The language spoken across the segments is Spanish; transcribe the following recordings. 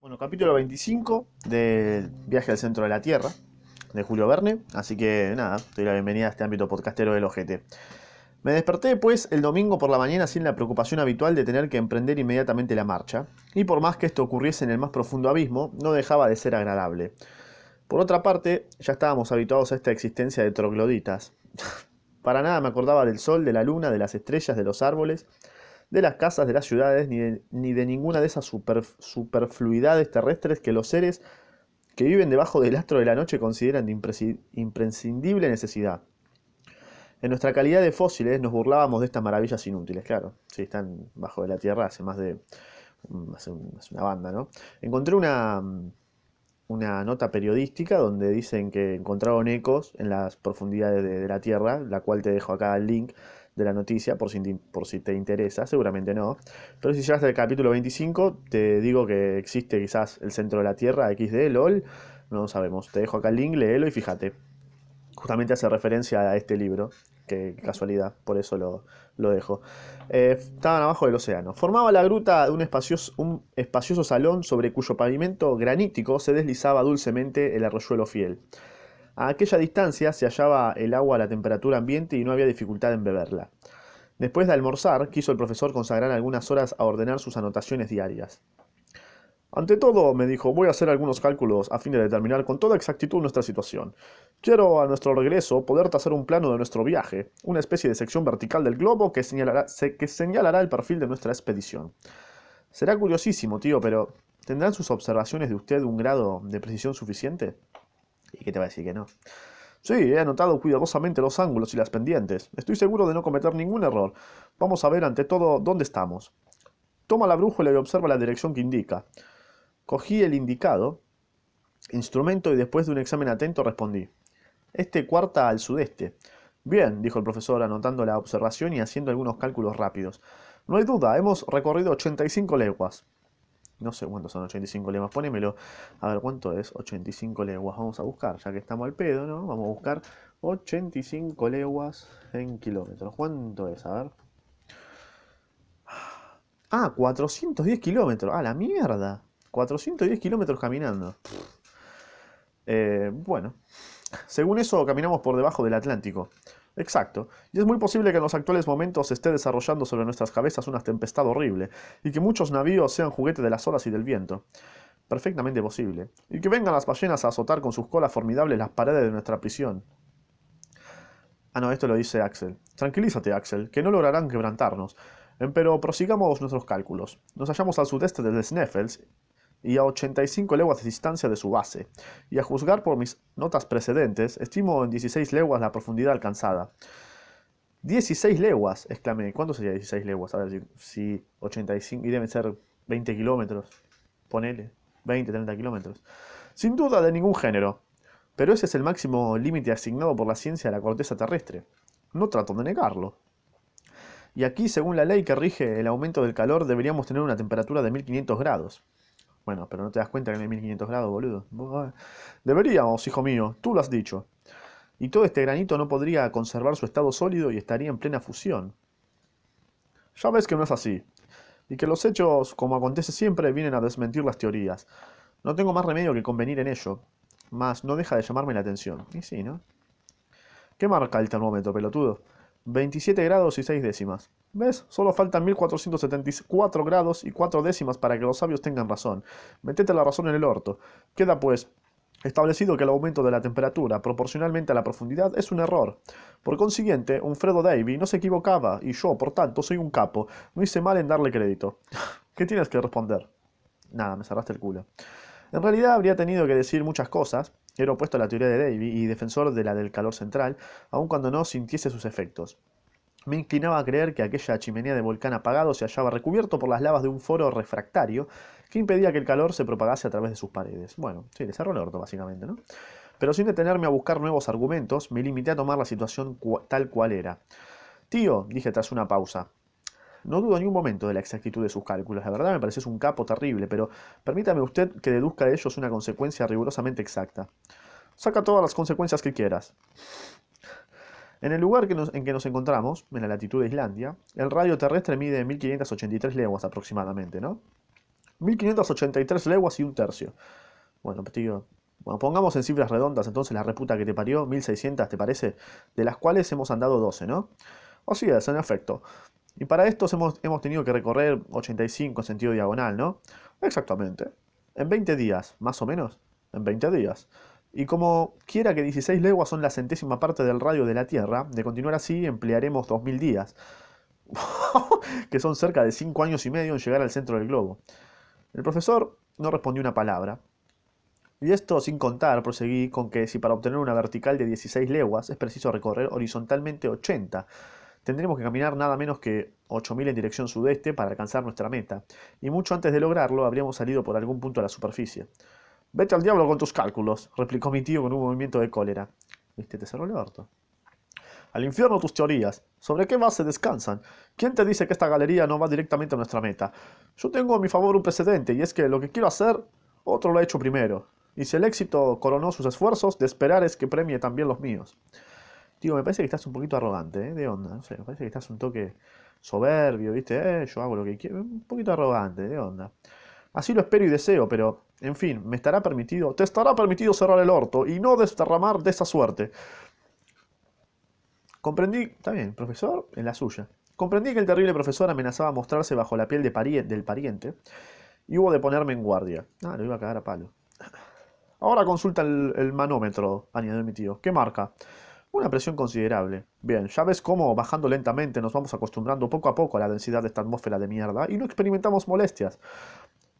Bueno, capítulo 25 del viaje al centro de la Tierra, de Julio Verne. Así que nada, doy la bienvenida a este ámbito podcastero del ojete. Me desperté pues el domingo por la mañana sin la preocupación habitual de tener que emprender inmediatamente la marcha, y por más que esto ocurriese en el más profundo abismo, no dejaba de ser agradable. Por otra parte, ya estábamos habituados a esta existencia de trogloditas. Para nada me acordaba del sol, de la luna, de las estrellas, de los árboles, de las casas, de las ciudades, ni de, ni de ninguna de esas super, superfluidades terrestres que los seres que viven debajo del astro de la noche consideran de imprescindible necesidad. En nuestra calidad de fósiles nos burlábamos de estas maravillas inútiles, claro. Si están bajo de la Tierra hace más de... mm, hace una banda, ¿no? Encontré una, mm, una nota periodística donde dicen que encontraron ecos en las profundidades de, de la Tierra, la cual te dejo acá el link de la noticia por si, por si te interesa, seguramente no. Pero si llegaste al capítulo 25, te digo que existe quizás el centro de la Tierra, XD, LOL, no sabemos. Te dejo acá el link, léelo y fíjate. Justamente hace referencia a este libro, que casualidad, por eso lo, lo dejo. Eh, estaban abajo del océano. Formaba la gruta de un espacioso, un espacioso salón sobre cuyo pavimento granítico se deslizaba dulcemente el arroyuelo fiel. A aquella distancia se hallaba el agua a la temperatura ambiente y no había dificultad en beberla. Después de almorzar, quiso el profesor consagrar algunas horas a ordenar sus anotaciones diarias. Ante todo, me dijo, voy a hacer algunos cálculos a fin de determinar con toda exactitud nuestra situación. Quiero a nuestro regreso poder trazar un plano de nuestro viaje, una especie de sección vertical del globo que señalará, se- que señalará el perfil de nuestra expedición. Será curiosísimo, tío, pero ¿tendrán sus observaciones de usted un grado de precisión suficiente? ¿Y qué te va a decir que no? Sí, he anotado cuidadosamente los ángulos y las pendientes. Estoy seguro de no cometer ningún error. Vamos a ver ante todo dónde estamos. Toma la brújula y observa la dirección que indica. Cogí el indicado, instrumento, y después de un examen atento respondí. Este cuarta al sudeste. Bien, dijo el profesor anotando la observación y haciendo algunos cálculos rápidos. No hay duda, hemos recorrido 85 leguas. No sé cuántos son 85 leguas, ponémelo. A ver, ¿cuánto es 85 leguas? Vamos a buscar, ya que estamos al pedo, ¿no? Vamos a buscar 85 leguas en kilómetros. ¿Cuánto es? A ver. Ah, 410 kilómetros. Ah, la mierda. 410 kilómetros caminando. Eh, bueno, según eso caminamos por debajo del Atlántico. Exacto. Y es muy posible que en los actuales momentos se esté desarrollando sobre nuestras cabezas una tempestad horrible, y que muchos navíos sean juguete de las olas y del viento. Perfectamente posible. Y que vengan las ballenas a azotar con sus colas formidables las paredes de nuestra prisión. Ah, no, esto lo dice Axel. Tranquilízate, Axel, que no lograrán quebrantarnos. Pero prosigamos nuestros cálculos. Nos hallamos al sudeste de Sneffels y a 85 leguas de distancia de su base, y a juzgar por mis notas precedentes, estimo en 16 leguas la profundidad alcanzada. 16 leguas, exclamé. ¿Cuánto sería 16 leguas? A ver si, si 85, y deben ser 20 kilómetros. Ponele, 20, 30 kilómetros. Sin duda de ningún género. Pero ese es el máximo límite asignado por la ciencia a la corteza terrestre. No trato de negarlo. Y aquí, según la ley que rige el aumento del calor, deberíamos tener una temperatura de 1500 grados. Bueno, pero no te das cuenta que no hay 1500 grados, boludo. Buah. Deberíamos, hijo mío, tú lo has dicho. Y todo este granito no podría conservar su estado sólido y estaría en plena fusión. Ya ves que no es así. Y que los hechos, como acontece siempre, vienen a desmentir las teorías. No tengo más remedio que convenir en ello. Mas no deja de llamarme la atención. Y sí, ¿no? ¿Qué marca el termómetro, pelotudo? 27 grados y 6 décimas. ¿Ves? Solo faltan 1474 grados y 4 décimas para que los sabios tengan razón. Metete la razón en el orto. Queda pues establecido que el aumento de la temperatura proporcionalmente a la profundidad es un error. Por consiguiente, un Fredo Davy no se equivocaba y yo, por tanto, soy un capo. No hice mal en darle crédito. ¿Qué tienes que responder? Nada, me cerraste el culo. En realidad habría tenido que decir muchas cosas. Era opuesto a la teoría de Davy y defensor de la del calor central, aun cuando no sintiese sus efectos. Me inclinaba a creer que aquella chimenea de volcán apagado se hallaba recubierto por las lavas de un foro refractario que impedía que el calor se propagase a través de sus paredes. Bueno, sí, le cerró el orto, básicamente, ¿no? Pero sin detenerme a buscar nuevos argumentos, me limité a tomar la situación tal cual era. Tío, dije tras una pausa, no dudo ni un momento de la exactitud de sus cálculos. La verdad me pareces un capo terrible, pero permítame usted que deduzca de ellos una consecuencia rigurosamente exacta. Saca todas las consecuencias que quieras. En el lugar en que nos encontramos, en la latitud de Islandia, el radio terrestre mide 1583 leguas aproximadamente, ¿no? 1583 leguas y un tercio. Bueno, pues tío, bueno, pongamos en cifras redondas entonces la reputa que te parió, 1600, ¿te parece? De las cuales hemos andado 12, ¿no? Así es, en efecto. Y para estos hemos, hemos tenido que recorrer 85 en sentido diagonal, ¿no? Exactamente. En 20 días, más o menos. En 20 días. Y como quiera que 16 leguas son la centésima parte del radio de la Tierra, de continuar así emplearemos 2000 días, que son cerca de 5 años y medio en llegar al centro del globo. El profesor no respondió una palabra. Y esto sin contar, proseguí, con que si para obtener una vertical de 16 leguas es preciso recorrer horizontalmente 80, tendremos que caminar nada menos que 8.000 en dirección sudeste para alcanzar nuestra meta, y mucho antes de lograrlo habríamos salido por algún punto a la superficie. Vete al diablo con tus cálculos, replicó mi tío con un movimiento de cólera. Viste, te cerró el orto. Al infierno tus teorías. ¿Sobre qué base descansan? ¿Quién te dice que esta galería no va directamente a nuestra meta? Yo tengo a mi favor un precedente, y es que lo que quiero hacer, otro lo ha hecho primero. Y si el éxito coronó sus esfuerzos, de esperar es que premie también los míos. Tío, me parece que estás un poquito arrogante, ¿eh? De onda, no sé, me parece que estás un toque soberbio, ¿viste? Eh, yo hago lo que quiero, un poquito arrogante, de onda. Así lo espero y deseo, pero, en fin, me estará permitido, te estará permitido cerrar el orto y no destarramar de esa suerte. Comprendí, está bien, profesor, en la suya. Comprendí que el terrible profesor amenazaba mostrarse bajo la piel de del pariente y hubo de ponerme en guardia. Ah, lo iba a cagar a palo. Ahora consulta el, el manómetro, añadió mi tío. ¿Qué marca? Una presión considerable. Bien, ya ves cómo, bajando lentamente, nos vamos acostumbrando poco a poco a la densidad de esta atmósfera de mierda y no experimentamos molestias.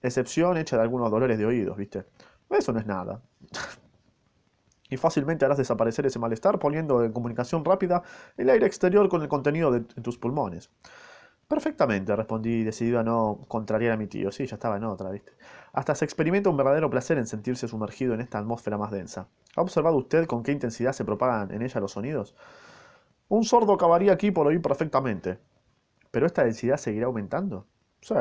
Excepción hecha de algunos dolores de oídos, ¿viste? Eso no es nada. y fácilmente harás desaparecer ese malestar poniendo en comunicación rápida el aire exterior con el contenido de, tus pulmones. Perfectamente, respondí, decidido a no contrariar a mi tío. Sí, ya estaba en otra, ¿viste? Hasta se experimenta un verdadero placer en sentirse sumergido en esta atmósfera más densa. ¿Ha observado usted con qué intensidad se propagan en ella los sonidos? Un sordo acabaría aquí por oír perfectamente. ¿Pero esta densidad seguirá aumentando? Sí,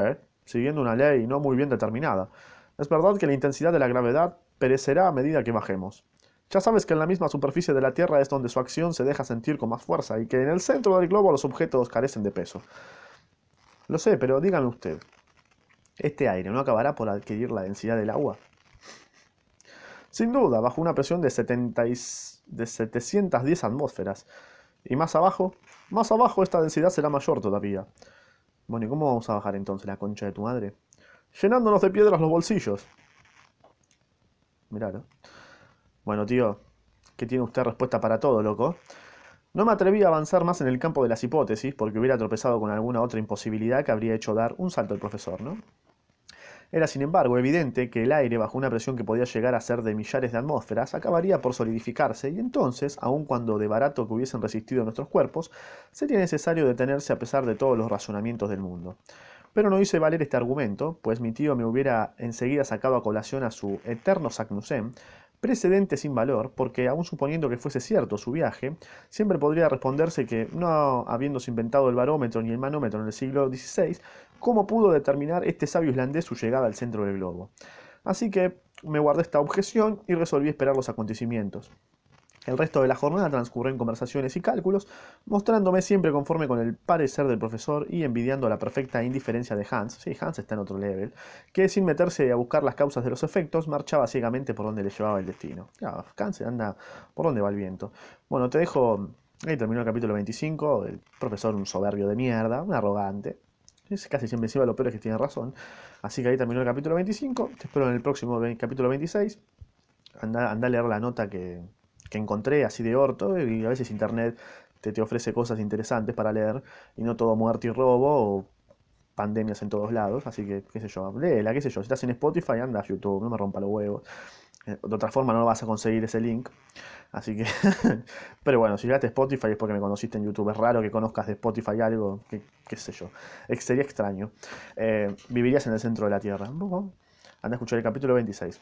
siguiendo una ley no muy bien determinada. Es verdad que la intensidad de la gravedad perecerá a medida que bajemos. Ya sabes que en la misma superficie de la Tierra es donde su acción se deja sentir con más fuerza y que en el centro del globo los objetos carecen de peso. Lo sé, pero dígame usted, ¿este aire no acabará por adquirir la densidad del agua? Sin duda, bajo una presión de, 70 de 710 atmósferas. Y más abajo, más abajo esta densidad será mayor todavía. Bueno, ¿y cómo vamos a bajar entonces la concha de tu madre? Llenándonos de piedras los bolsillos. Miralo. Bueno, tío, ¿qué tiene usted respuesta para todo, loco? No me atreví a avanzar más en el campo de las hipótesis porque hubiera tropezado con alguna otra imposibilidad que habría hecho dar un salto al profesor, ¿no? Era, sin embargo, evidente que el aire, bajo una presión que podía llegar a ser de millares de atmósferas, acabaría por solidificarse, y entonces, aun cuando de barato que hubiesen resistido nuestros cuerpos, sería necesario detenerse a pesar de todos los razonamientos del mundo. Pero no hice valer este argumento, pues mi tío me hubiera enseguida sacado a colación a su eterno Saknussemm, precedente sin valor, porque aun suponiendo que fuese cierto su viaje, siempre podría responderse que, no habiéndose inventado el barómetro ni el manómetro en el siglo XVI, cómo pudo determinar este sabio islandés su llegada al centro del globo. Así que me guardé esta objeción y resolví esperar los acontecimientos. El resto de la jornada transcurrió en conversaciones y cálculos, mostrándome siempre conforme con el parecer del profesor y envidiando la perfecta indiferencia de Hans, sí, Hans está en otro level, que sin meterse a buscar las causas de los efectos, marchaba ciegamente por donde le llevaba el destino. Ya, Hans anda por donde va el viento. Bueno, te dejo, ahí terminó el capítulo 25, el profesor un soberbio de mierda, un arrogante, es casi siempre encima lo peor es que tiene razón. Así que ahí terminó el capítulo 25. Te espero en el próximo capítulo 26. Anda, anda a leer la nota que, que, encontré así de orto. Y a veces internet te, te ofrece cosas interesantes para leer. Y no todo muerte y robo o pandemias en todos lados. Así que, qué sé yo, léela, qué sé yo. Si estás en Spotify, anda a YouTube, no me rompa los huevos. Eh, de otra forma no vas a conseguir ese link. Así que, pero bueno, si llegaste a Spotify es porque me conociste en YouTube. Es raro que conozcas de Spotify algo, que, qué sé yo. Sería extraño. Eh, vivirías en el centro de la Tierra. Anda a escuchar el capítulo 26.